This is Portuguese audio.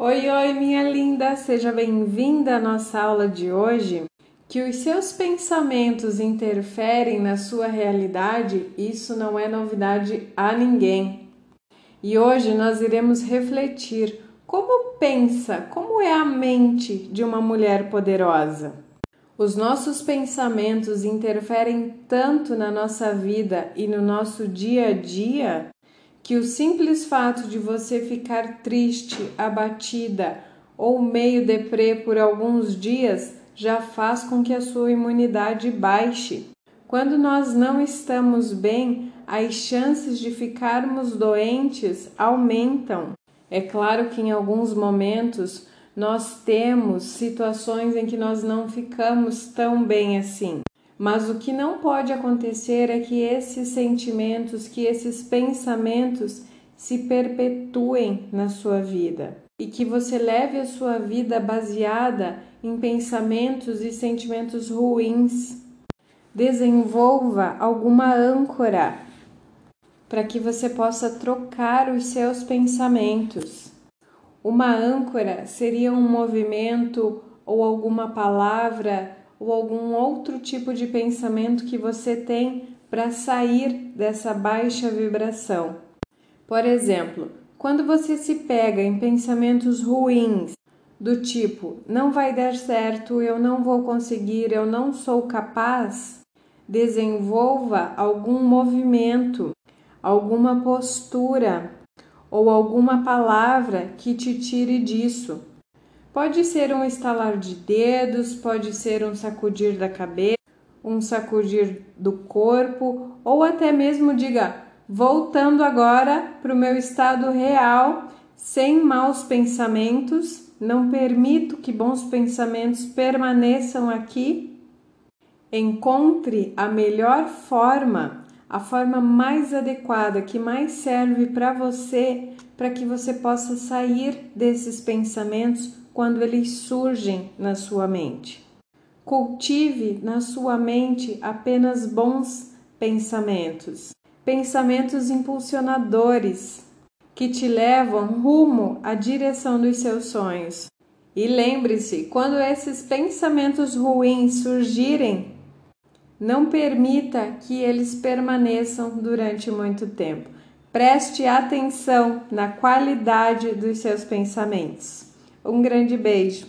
Oi, oi, minha linda, seja bem-vinda à nossa aula de hoje. Que os seus pensamentos interferem na sua realidade, isso não é novidade a ninguém. E hoje nós iremos refletir como pensa, como é a mente de uma mulher poderosa. Os nossos pensamentos interferem tanto na nossa vida e no nosso dia a dia que o simples fato de você ficar triste, abatida ou meio deprê por alguns dias já faz com que a sua imunidade baixe. Quando nós não estamos bem, as chances de ficarmos doentes aumentam. É claro que em alguns momentos nós temos situações em que nós não ficamos tão bem assim. Mas o que não pode acontecer é que esses sentimentos, que esses pensamentos se perpetuem na sua vida e que você leve a sua vida baseada em pensamentos e sentimentos ruins. Desenvolva alguma âncora para que você possa trocar os seus pensamentos. Uma âncora seria um movimento ou alguma palavra ou algum outro tipo de pensamento que você tem para sair dessa baixa vibração. Por exemplo, quando você se pega em pensamentos ruins, do tipo não vai dar certo, eu não vou conseguir, eu não sou capaz, desenvolva algum movimento, alguma postura ou alguma palavra que te tire disso. Pode ser um estalar de dedos, pode ser um sacudir da cabeça, um sacudir do corpo, ou até mesmo diga: voltando agora para o meu estado real, sem maus pensamentos, não permito que bons pensamentos permaneçam aqui. Encontre a melhor forma, a forma mais adequada, que mais serve para você, para que você possa sair desses pensamentos quando eles surgem na sua mente. Cultive na sua mente apenas bons pensamentos, pensamentos impulsionadores que te levam rumo à direção dos seus sonhos. E lembre-se, quando esses pensamentos ruins surgirem, não permita que eles permaneçam durante muito tempo. Preste atenção na qualidade dos seus pensamentos. Um grande beijo.